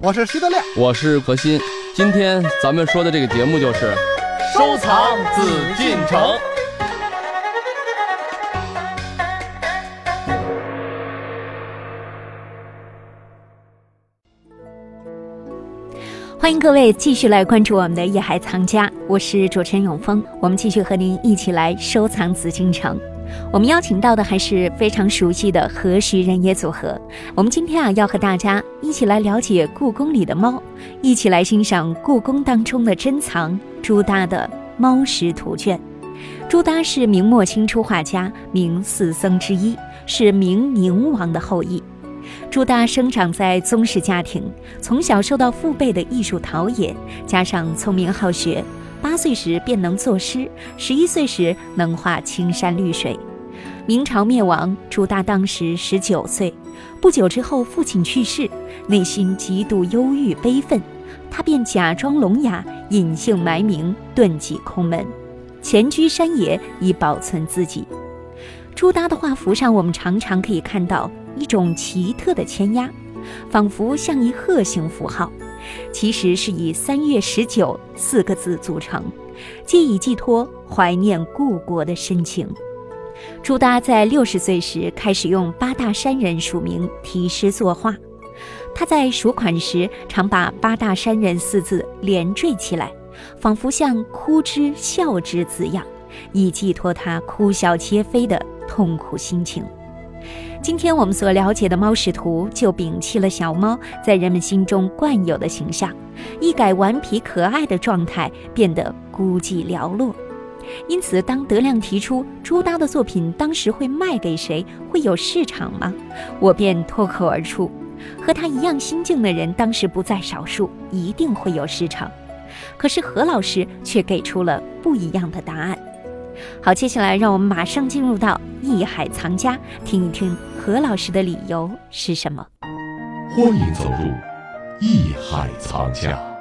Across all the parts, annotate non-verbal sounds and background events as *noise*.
我是徐德亮，我是何鑫。今天咱们说的这个节目就是收藏紫禁城。欢迎各位继续来关注我们的《夜海藏家》，我是主持人永峰。我们继续和您一起来收藏紫禁城。我们邀请到的还是非常熟悉的何时人也组合。我们今天啊，要和大家一起来了解故宫里的猫，一起来欣赏故宫当中的珍藏——朱耷的猫石图卷。朱耷是明末清初画家，明四僧之一，是明宁王的后裔。朱耷生长在宗室家庭，从小受到父辈的艺术陶冶，加上聪明好学，八岁时便能作诗，十一岁时能画青山绿水。明朝灭亡，朱耷当时十九岁。不久之后，父亲去世，内心极度忧郁悲愤，他便假装聋哑，隐姓埋名，遁迹空门，潜居山野以保存自己。朱耷的画幅上，我们常常可以看到。一种奇特的签押，仿佛像一鹤形符号，其实是以“三月十九”四个字组成，借以寄托怀念故国的深情。朱耷在六十岁时开始用八大山人署名题诗作画，他在署款时常把“八大山人”四字连缀起来，仿佛像哭之笑之字样，以寄托他哭笑皆非的痛苦心情。今天我们所了解的猫使徒，就摒弃了小猫在人们心中惯有的形象，一改顽皮可爱的状态，变得孤寂寥落。因此，当德亮提出朱耷的作品当时会卖给谁，会有市场吗？我便脱口而出：和他一样心境的人当时不在少数，一定会有市场。可是何老师却给出了不一样的答案。好，接下来让我们马上进入到艺海藏家，听一听何老师的理由是什么。欢迎走入艺海藏家。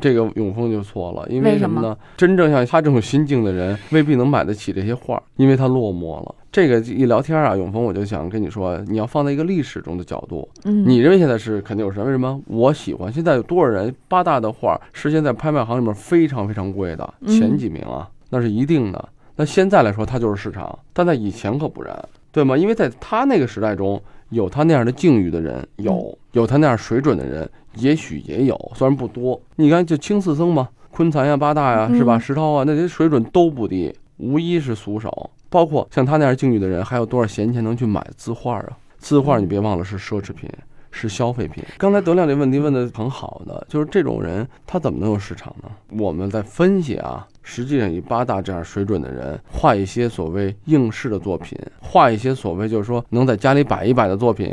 这个永丰就错了，因为什么呢？真正像他这种心境的人，未必能买得起这些画，因为他落寞了。这个一聊天啊，永丰，我就想跟你说，你要放在一个历史中的角度，嗯，你认为现在是肯定有什么？为什么？我喜欢。现在有多少人八大的画是现在拍卖行里面非常非常贵的前几名啊？那是一定的。那现在来说，它就是市场，但在以前可不然，对吗？因为在他那个时代中，有他那样的境遇的人，有有他那样水准的人。也许也有，虽然不多。你看，就青四僧嘛，昆残呀、八大呀，是吧？石涛啊，那些水准都不低，无一是俗手。包括像他那样境遇的人，还有多少闲钱能去买字画啊？字画你别忘了是奢侈品，是消费品。刚才德亮这问题问的很好的，就是这种人他怎么能有市场呢？我们在分析啊，实际上以八大这样水准的人画一些所谓应试的作品，画一些所谓就是说能在家里摆一摆的作品，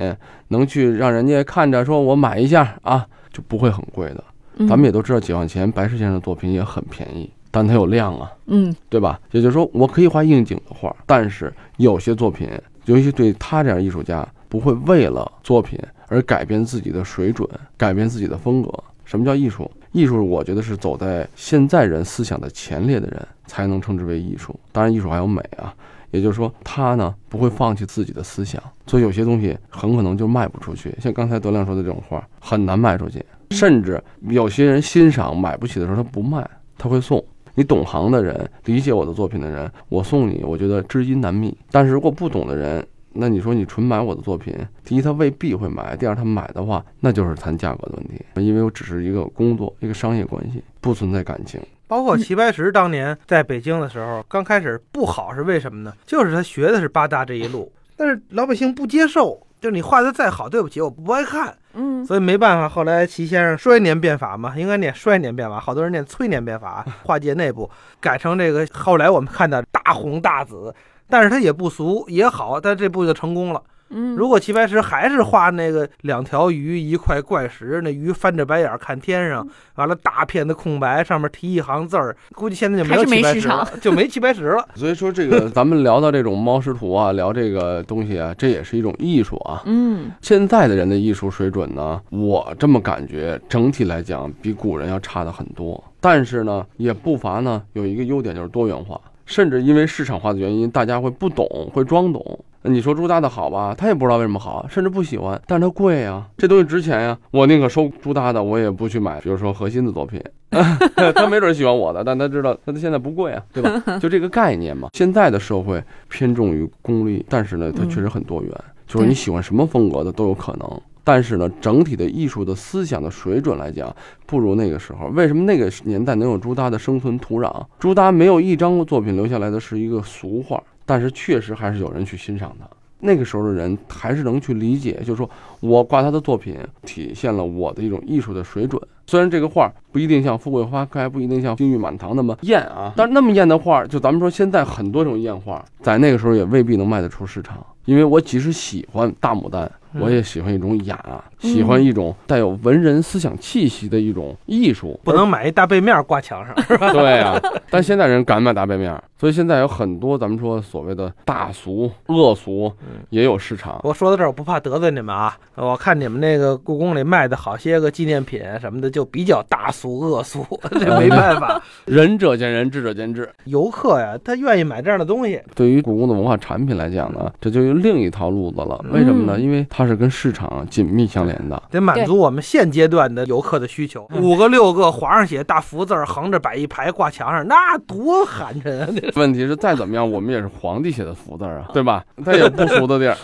能去让人家看着说我买一下啊。就不会很贵的，咱们也都知道，解放前白石先生的作品也很便宜，但它有量啊，嗯，对吧？也就是说，我可以画应景的画，但是有些作品，尤其对他这样艺术家，不会为了作品而改变自己的水准，改变自己的风格。什么叫艺术？艺术，我觉得是走在现在人思想的前列的人才能称之为艺术。当然，艺术还有美啊。也就是说，他呢不会放弃自己的思想，所以有些东西很可能就卖不出去。像刚才德亮说的这种画，很难卖出去。甚至有些人欣赏买不起的时候，他不卖，他会送。你懂行的人，理解我的作品的人，我送你，我觉得知音难觅。但是如果不懂的人，那你说你纯买我的作品，第一他未必会买，第二他买的话，那就是谈价格的问题，因为我只是一个工作，一个商业关系，不存在感情。包括齐白石当年在北京的时候，刚开始不好是为什么呢？就是他学的是八大这一路，但是老百姓不接受，就是你画的再好，对不起，我不爱看，嗯，所以没办法。后来齐先生衰年变法嘛，应该念衰年变法，好多人念催年变法，画界内部改成这个。后来我们看到大红大紫，但是他也不俗也好，但这步就成功了。嗯，如果齐白石还是画那个两条鱼一块怪石，那鱼翻着白眼看天上，完了大片的空白，上面提一行字儿，估计现在就没有齐白石了，就没齐白石了。*laughs* 所以说这个 *laughs* 咱们聊到这种猫师图啊，聊这个东西啊，这也是一种艺术啊。嗯，现在的人的艺术水准呢，我这么感觉，整体来讲比古人要差的很多。但是呢，也不乏呢有一个优点就是多元化。甚至因为市场化的原因，大家会不懂，会装懂。你说朱耷的好吧，他也不知道为什么好，甚至不喜欢，但是它贵呀，这东西值钱呀，我宁可收朱耷的，我也不去买，比如说核心的作品。*laughs* 他没准喜欢我的，但他知道他现在不贵啊，对吧？*laughs* 就这个概念嘛。现在的社会偏重于功利，但是呢，它确实很多元，就是你喜欢什么风格的都有可能。但是呢，整体的艺术的思想的水准来讲，不如那个时候。为什么那个年代能有朱耷的生存土壤？朱耷没有一张作品留下来的是一个俗画，但是确实还是有人去欣赏它。那个时候的人还是能去理解，就是说我挂他的作品，体现了我的一种艺术的水准。虽然这个画不一定像富贵花开，不一定像金玉满堂那么艳啊，*laughs* 但是那么艳的画，就咱们说现在很多种艳画，在那个时候也未必能卖得出市场。因为我即使喜欢大牡丹，我也喜欢一种雅，喜欢一种带有文人思想气息的一种艺术，不能买一大背面挂墙上，是吧？*laughs* 对啊，但现在人敢买大背面，所以现在有很多咱们说所谓的大俗、恶俗，也有市场。我说到这儿，我不怕得罪你们啊。我看你们那个故宫里卖的好些个纪念品什么的，就比较大俗恶俗，*laughs* 这没办法。*laughs* 仁者见仁，智者见智。游客呀，他愿意买这样的东西。对于故宫的文化产品来讲呢，这就有另一套路子了。为什么呢？因为它是跟市场紧密相连的，得满足我们现阶段的游客的需求。五个六个皇上写大福字儿，横着摆一排挂墙上，那多寒碜啊！*laughs* 问题是再怎么样，我们也是皇帝写的福字儿啊，对吧？*laughs* 它有不俗的地儿。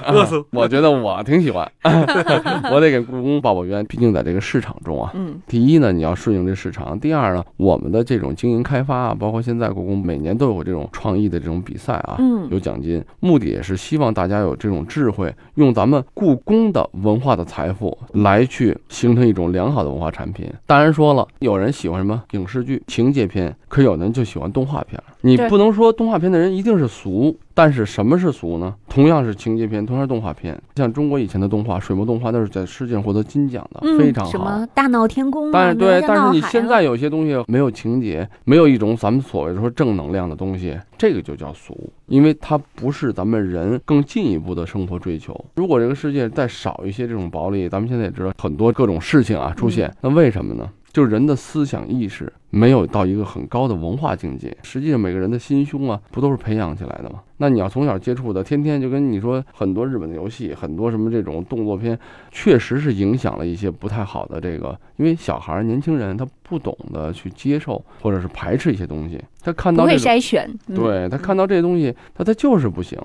我觉得我挺喜欢。*laughs* 我得给故宫报报冤，毕竟在这个市场中啊，嗯，第一呢，你要顺应这市场；第二呢，我们的这种经营开发啊，包括现在故宫每年都有这种创意的这种比赛啊，嗯有奖金，目的也是希望大家有这种智慧，用咱们故宫的文化的财富来去形成一种良好的文化产品。当然说了，有人喜欢什么影视剧情节片，可有人就喜欢动画片儿。你不能说动画片的人一定是俗，但是什么是俗呢？同样是情节片，同样是动画片，像中国以前的动画，水墨动画都是在世界上获得金奖的，嗯，非常好。什么大闹天宫啊，但是对，但是你现在有些东西没有情节，没有一种咱们所谓的说正能量的东西，这个就叫俗，因为它不是咱们人更进一步的生活追求。如果这个世界再少一些这种暴力，咱们现在也知道很多各种事情啊出现，那为什么呢？就是人的思想意识没有到一个很高的文化境界。实际上，每个人的心胸啊，不都是培养起来的吗？那你要从小接触的，天天就跟你说，很多日本的游戏，很多什么这种动作片，确实是影响了一些不太好的这个，因为小孩儿、年轻人他不懂得去接受或者是排斥一些东西，他看不会到这种，筛选，嗯，对他看到这些东西，他他就是不行。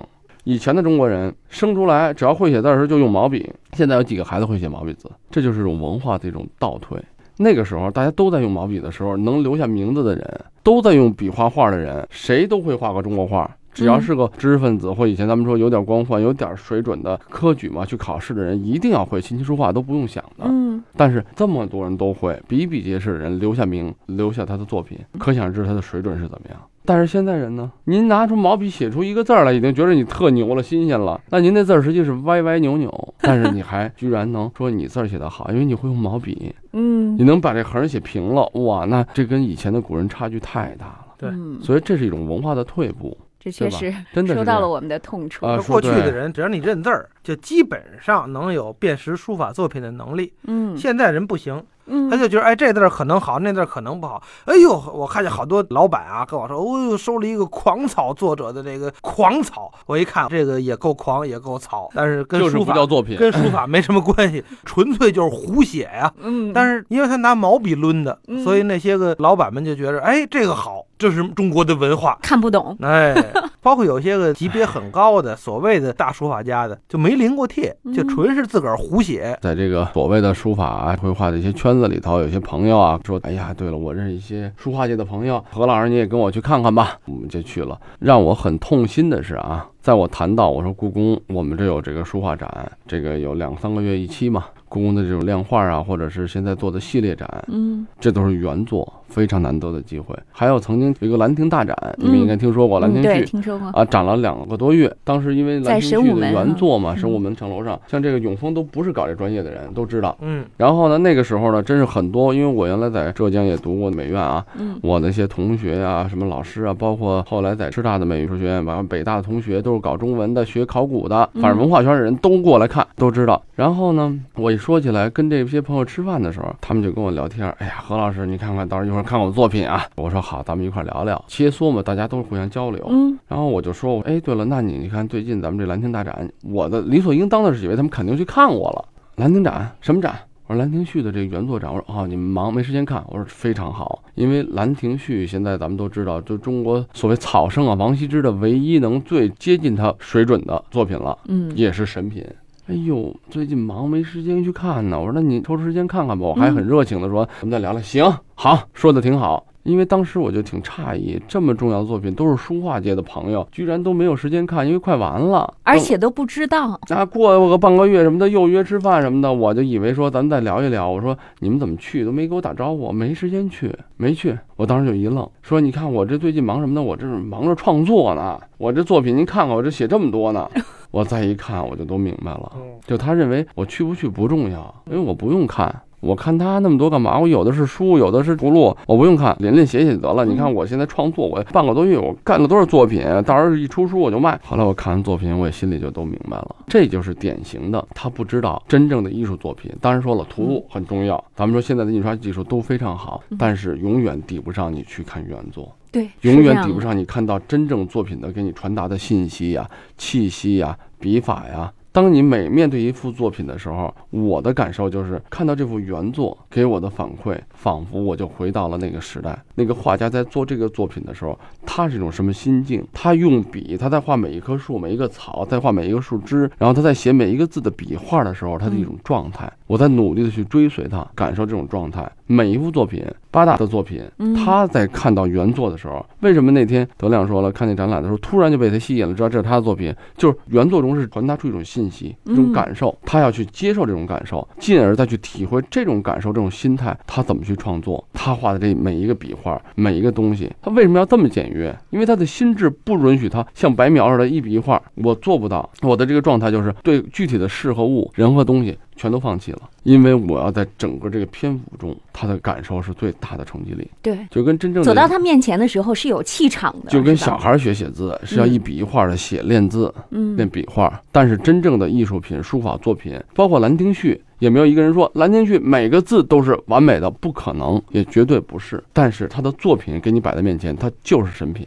以前的中国人生出来只要会写字儿的时候就用毛笔，现在有几个孩子会写毛笔字？这就是一种文化的一种倒退。那个时候大家都在用毛笔的时候，能留下名字的人，都在用笔画画的人，谁都会画个中国画。只要是个知识分子，或以前咱们说有点光环、有点水准的科举嘛，去考试的人，一定要会琴棋书画，都不用想的。嗯，但是这么多人都会，比比皆是的人留下名，留下他的作品，可想而知他的水准是怎么样。但是现在人呢，您拿出毛笔写出一个字儿来，已经觉得你特牛了、新鲜了。那您那字儿实际是歪歪扭扭，但是你还居然能说你字儿写得好，因为你会用毛笔，嗯你能把这横写平了，哇，那这跟以前的古人差距太大了。对嗯所以这是一种文化的退步，这确实真的是这样说到了我们的痛处。啊过去的人，只要你认字儿，就基本上能有辨识书法作品的能力。嗯现在人不行，嗯，他就觉得哎，这字儿可能好，那字儿可能不好。哎呦，我看见好多老板啊跟我说，哦呦，收了一个狂草作者的这个狂草，我一看这个也够狂，也够草，但是跟书法不叫作品。跟书法没什么关系，纯粹就是胡写呀。嗯，但是因为他拿毛笔抡的，嗯所以那些个老板们就觉得，哎，这个好，这是中国的文化。看不懂。哎，*laughs* 包括有些个级别很高的所谓的大书法家的，就没临过帖，就嗯纯是自个儿胡写。在这个所谓的书法啊、绘画的一些圈子里头，有些朋友啊说：“哎呀，对了，我认识一些书画界的朋友，何老师你也跟我去看看吧。”我们就去了。让我很痛心的是啊，在我谈到我说故宫，我们这有这个书画展，这个有两三个月一期嘛，故宫的这种量画啊，或者是现在做的系列展，嗯这都是原作，非常难得的机会。还有曾经有一个兰亭大展，你们应该听说过兰亭序。听说过。啊，展了两个多月。当时因为在兰亭序的神武门原作嘛，嗯神武门城楼上，像这个永丰都不是搞这专业的人，都知道。嗯，然后呢，那个时候呢，真是很多，因为我原来在浙江也读过美院啊，嗯我那些同学呀、什么老师啊，包括后来在师大的美术学院，完了北大的同学都是搞中文的、学考古的，反正文化圈的人都过来看，都知道。然后呢，我一说起来跟这些朋友吃饭的时候，他们就跟我聊天，哎呀，何老师，你看看，到时候一会儿说看我的作品啊，我说好，咱们一块儿聊聊，切磋嘛，大家都是互相交流。嗯然后我就说，哎，对了，那你你看最近咱们这兰亭大展，我的理所应当的是以为他们肯定去看我了。兰亭展什么展？我说兰亭序的这个原作展。我说哦，你们忙没时间看。我说非常好，因为兰亭序现在咱们都知道，就中国所谓草圣啊，王羲之的唯一能最接近他水准的作品了，嗯也是神品。哎呦，最近忙没时间去看呢。我说那你抽出时间看看吧。我还很热情的说，咱们再聊聊。行，好，说的挺好。因为当时我就挺诧异，这么重要的作品都是书画界的朋友，居然都没有时间看，因为快完了，而且都不知道。啊，过个半个月什么的又约吃饭什么的，我就以为说咱们再聊一聊。我说你们怎么去都没给我打招呼，没时间去，没去。我当时就一愣，说你看我这最近忙什么呢？我这是忙着创作呢，我这作品您看看，我这写这么多呢。*laughs* 我再一看，我就都明白了，就他认为我去不去不重要，因为我不用看。我看他那么多干嘛？我有的是书，有的是图录，我不用看，琳琳写写得了。你看我现在创作，我半个多月我干了多少作品，到时候一出书我就卖。后来我看完作品，我也心里就都明白了，这就是典型的他不知道真正的艺术作品。当然说了，图录很重要，咱们说现在的印刷技术都非常好，但是永远抵不上你去看原作。对，永远抵不上你看到真正作品的给你传达的信息呀、气息呀、笔法呀。当你每面对一幅作品的时候，我的感受就是看到这幅原作给我的反馈，仿佛我就回到了那个时代。那个画家在做这个作品的时候，他是一种什么心境？他用笔，他在画每一棵树、每一个草，在画每一个树枝，然后他在写每一个字的笔画的时候，他的一种状态。我在努力的去追随他，感受这种状态。每一幅作品，八大的作品，他在看到原作的时候，为什么那天德亮说了，看见展览的时候，突然就被他吸引了，知道这是他的作品，就是原作中是传达出一种信息、一种感受，他要去接受这种感受，进而再去体会这种感受、这种心态，他怎么去创作？他画的这每一个笔画、每一个东西，他为什么要这么简约？因为他的心智不允许他像白描似的，一笔一画，我做不到。我的这个状态就是对具体的事和物、人和东西。全都放弃了，因为我要在整个这个篇幅中，他的感受是最大的冲击力。对，就跟真正走到他面前的时候是有气场的，就跟小孩学写字是要一笔一画的写练字、嗯练笔画。但是真正的艺术品、书法作品，包括《兰亭序》，也没有一个人说《兰亭序》每个字都是完美的，不可能，也绝对不是。但是他的作品给你摆在面前，它就是神品。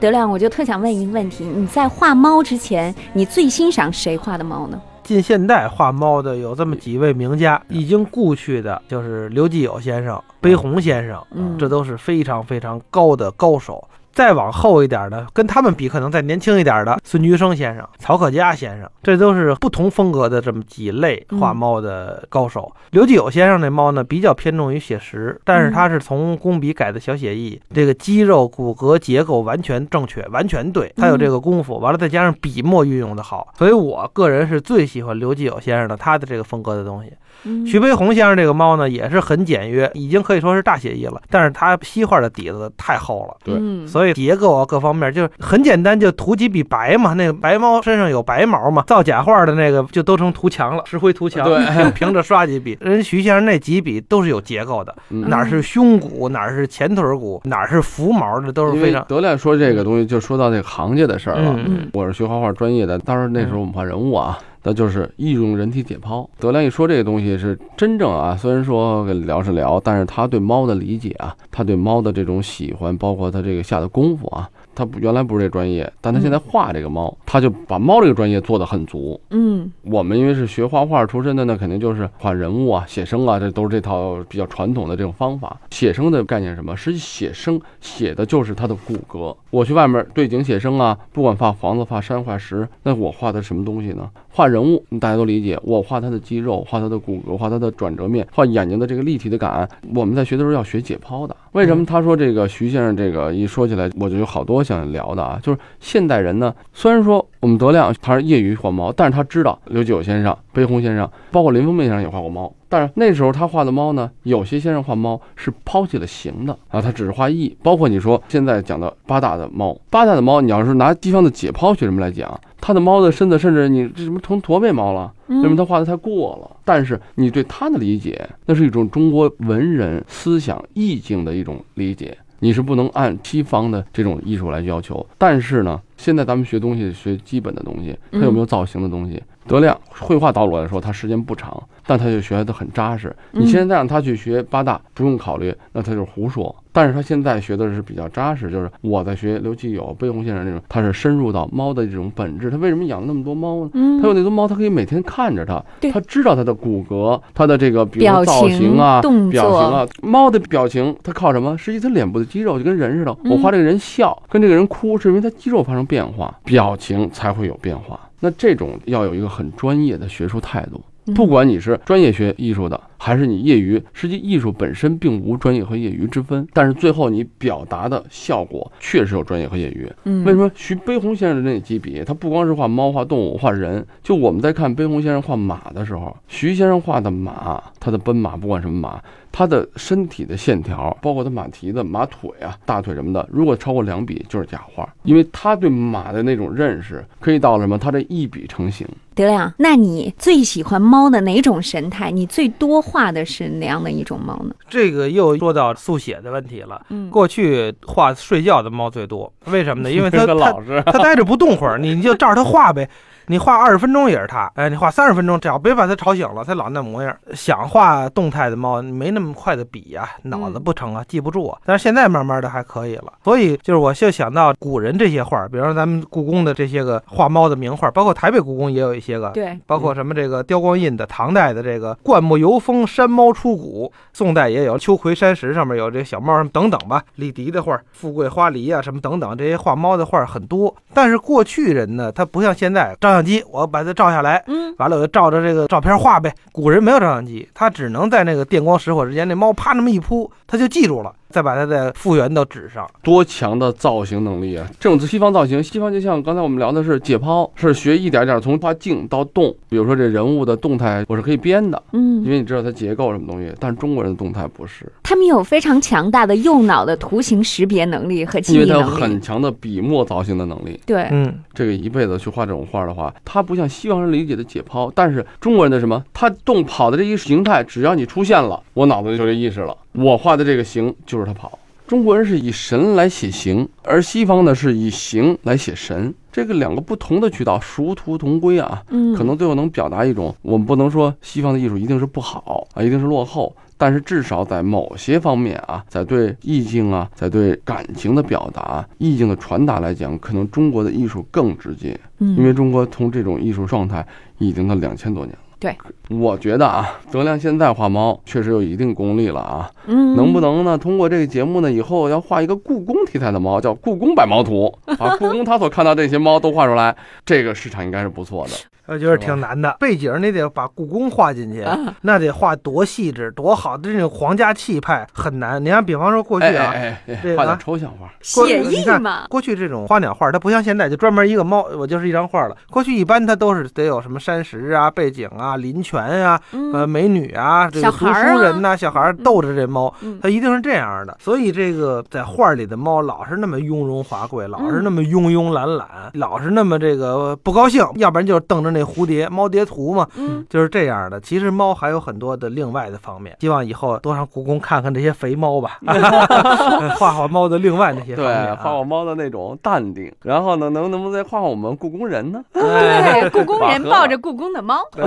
德亮，我就特想问一个问题：你在画猫之前，你最欣赏谁画的猫呢？近现代画猫的有这么几位名家，已经故去的就是刘继友先生、悲鸿先生，嗯。这都是非常非常高的高手。再往后一点的，跟他们比，可能再年轻一点的孙菊生先生、曹可嘉先生，这都是不同风格的这么几类画猫的高手。刘继友先生那猫呢，比较偏重于写实，但是他是从工笔改的小写意，这个肌肉、骨骼结构完全正确，完全对，他有这个功夫。完了，再加上笔墨运用的好，所以我个人是最喜欢刘继友先生的他的这个风格的东西。嗯徐悲鸿先生这个猫呢，也是很简约，已经可以说是大写意了，但是他西画的底子太厚了。对嗯所以结构啊各方面就是很简单，就涂几笔白嘛。那个白猫身上有白毛嘛，造假画的那个就都成涂墙了，石灰涂墙，*laughs* 对凭着刷几笔。人徐先生那几笔都是有结构的，嗯哪儿是胸骨，哪儿是前腿骨，哪儿是浮毛的，都是非常。为德亮说这个东西，就说到这个行家的事儿了。嗯嗯我是学画画专业的，当时那时候我们画人物啊，那就是易用人体解剖。德亮一说这个东西是真正啊，虽然说聊是聊，但是他对猫的理解啊，他对猫的这种喜欢，包括他这个下的功夫啊，他不原来不是这专业，但他现在画这个猫，他就把猫这个专业做得很足。嗯我们因为是学画画出身的，那肯定就是画人物啊、写生啊，这都是这套比较传统的这种方法。写生的概念是什么？实际写生写的就是它的骨骼。我去外面对景写生啊，不管画房子、画山、画石，那我画的什么东西呢？画人物，大家都理解，我画他的肌肉，画他的骨骼，画他的转折面，画眼睛的这个立体的感。我们在学的时候要学解剖的。为什么他说这个徐先生这个一说起来，我就有好多想聊的啊？就是现代人呢，虽然说我们德亮他是业余画猫，但是他知道刘九先生、悲鸿先生，包括林风眠先生也画过猫。但是那时候他画的猫呢，有些先生画猫是抛弃了形的啊，他只是画意。包括你说现在讲的八大的猫，八大的猫，你要是拿西方的解剖学什么来讲，它的猫的身子甚至你这什么成驼背猫了，为什么他画的太过了？但是你对他的理解，那是一种中国文人思想意境的一种理解。你是不能按西方的这种艺术来要求，但是呢，现在咱们学东西学基本的东西，它有没有造型的东西？德亮绘画道路来说，他时间不长，但他就学的很扎实。你现在让他去学八大，不用考虑，那他就是胡说。但是他现在学的是比较扎实，就是我在学刘继友、悲鸿先生那种，他是深入到猫的这种本质。他为什么养那么多猫呢？嗯他有那多猫，他可以每天看着它，他知道它的骨骼，它的这个比如说造型啊、动表情，啊。猫的表情它靠什么？实际它脸部的肌肉就跟人似的。嗯我画这个人笑，跟这个人哭，是因为它肌肉发生变化，表情才会有变化。那这种要有一个很专业的学术态度。嗯不管你是专业学艺术的，还是你业余，实际艺术本身并无专业和业余之分，但是最后你表达的效果确实有专业和业余。嗯，为什么徐悲鸿先生的那几笔，他不光是画猫、画动物、画人，就我们在看悲鸿先生画马的时候，徐先生画的马，他的奔马不管什么马，他的身体的线条，包括他马蹄子、马腿啊、大腿什么的，如果超过两笔就是假画，因为他对马的那种认识，可以到了什么，他这一笔成型。德亮，那你最喜欢猫的哪种神态？你最多画的是哪样的一种猫呢？这个又说到速写的问题了。嗯，过去画睡觉的猫最多，为什么呢？因为它 *laughs* 老实，它待着不动会儿，你你就照着它画呗。你画二十分钟也是它，哎，你画三十分钟，只要别把它吵醒了，它老那模样。想画动态的猫，没那么快的笔呀、脑子不成啊，记不住啊。但是现在慢慢的还可以了，所以就是我就想到古人这些画，比如说咱们故宫的这些个画猫的名画，包括台北故宫也有一些个，对，包括什么这个雕光印的，唐代的这个灌木游风山猫出谷，宋代也有秋葵山石上面有这小猫什么等等吧，李迪的画，富贵花梨啊什么等等，这些画猫的画很多。但是过去人呢，他不像现在照相机，我把它照下来，嗯，完了我就照着这个照片画呗。古人没有照相机，他只能在那个电光石火之间，那猫啪那么一扑，他就记住了，再把它再复原到纸上。多强的造型能力啊！这种西方造型，西方就像刚才我们聊的是解剖，是学一点点从画静到动。比如说这人物的动态，我是可以编的，嗯因嗯，为你知道它结构什么东西。但是中国人的动态不是，他们有非常强大的右脑的图形识别能力和记因为他有忆能力很。强的笔墨造型的能力。对，嗯，这个一辈子去画这种画的话，它不像西方人理解的解剖，但是中国人的什么，他动跑的这一形态，只要你出现了，我脑子里就这意识了，我画的这个形就是他跑。中国人是以神来写形，而西方呢是以形来写神，这个两个不同的渠道，殊途同归啊。嗯，可能最后能表达一种，我们不能说西方的艺术一定是不好啊，一定是落后，但是至少在某些方面啊，在对意境啊，在对感情的表达、意境的传达来讲，可能中国的艺术更直接，嗯，因为中国从这种艺术状态已经到两千多年了。对，我觉得啊，德亮现在画猫确实有一定功力了啊，嗯，能不能呢？通过这个节目呢，以后要画一个故宫题材的猫，叫《故宫百猫图》，把 *laughs* 故宫他所看到这些猫都画出来，这个市场应该是不错的。我觉得挺难的，背景你得把故宫画进去，啊那得画多细致多好，这种皇家气派很难。你看，比方说过去哎啊，哎哎这个画点啊抽象画。写意嘛，过去这种花鸟画，它不像现在就专门一个猫，我就是一张画了。过去一般它都是得有什么山石啊、背景啊、林泉啊、呃嗯美女啊、这个读书人呐、小孩逗着这猫，嗯它一定是这样的。所以这个在画里的猫老是那么雍容华贵，老是那么慵慵懒懒，老是那么这个不高兴，要不然就是瞪着那蝴蝶猫蝶图嘛，嗯，就是这样的。其实猫还有很多的另外的方面，希望以后多上故宫看看这些肥猫吧，*laughs* 画画猫的另外那些方面。画画猫的那种淡定，然后呢，能能不能再画画我们故宫人呢？*laughs* 对，故宫人抱着故宫的猫，*laughs*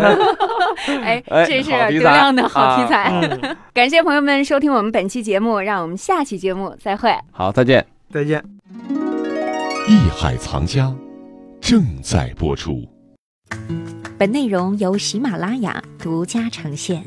哎，哎这是好题材德亮的好题材。嗯，感谢朋友们收听我们本期节目，让我们下期节目再会。好，再见。再见。艺海藏家正在播出。本内容由喜马拉雅独家呈现。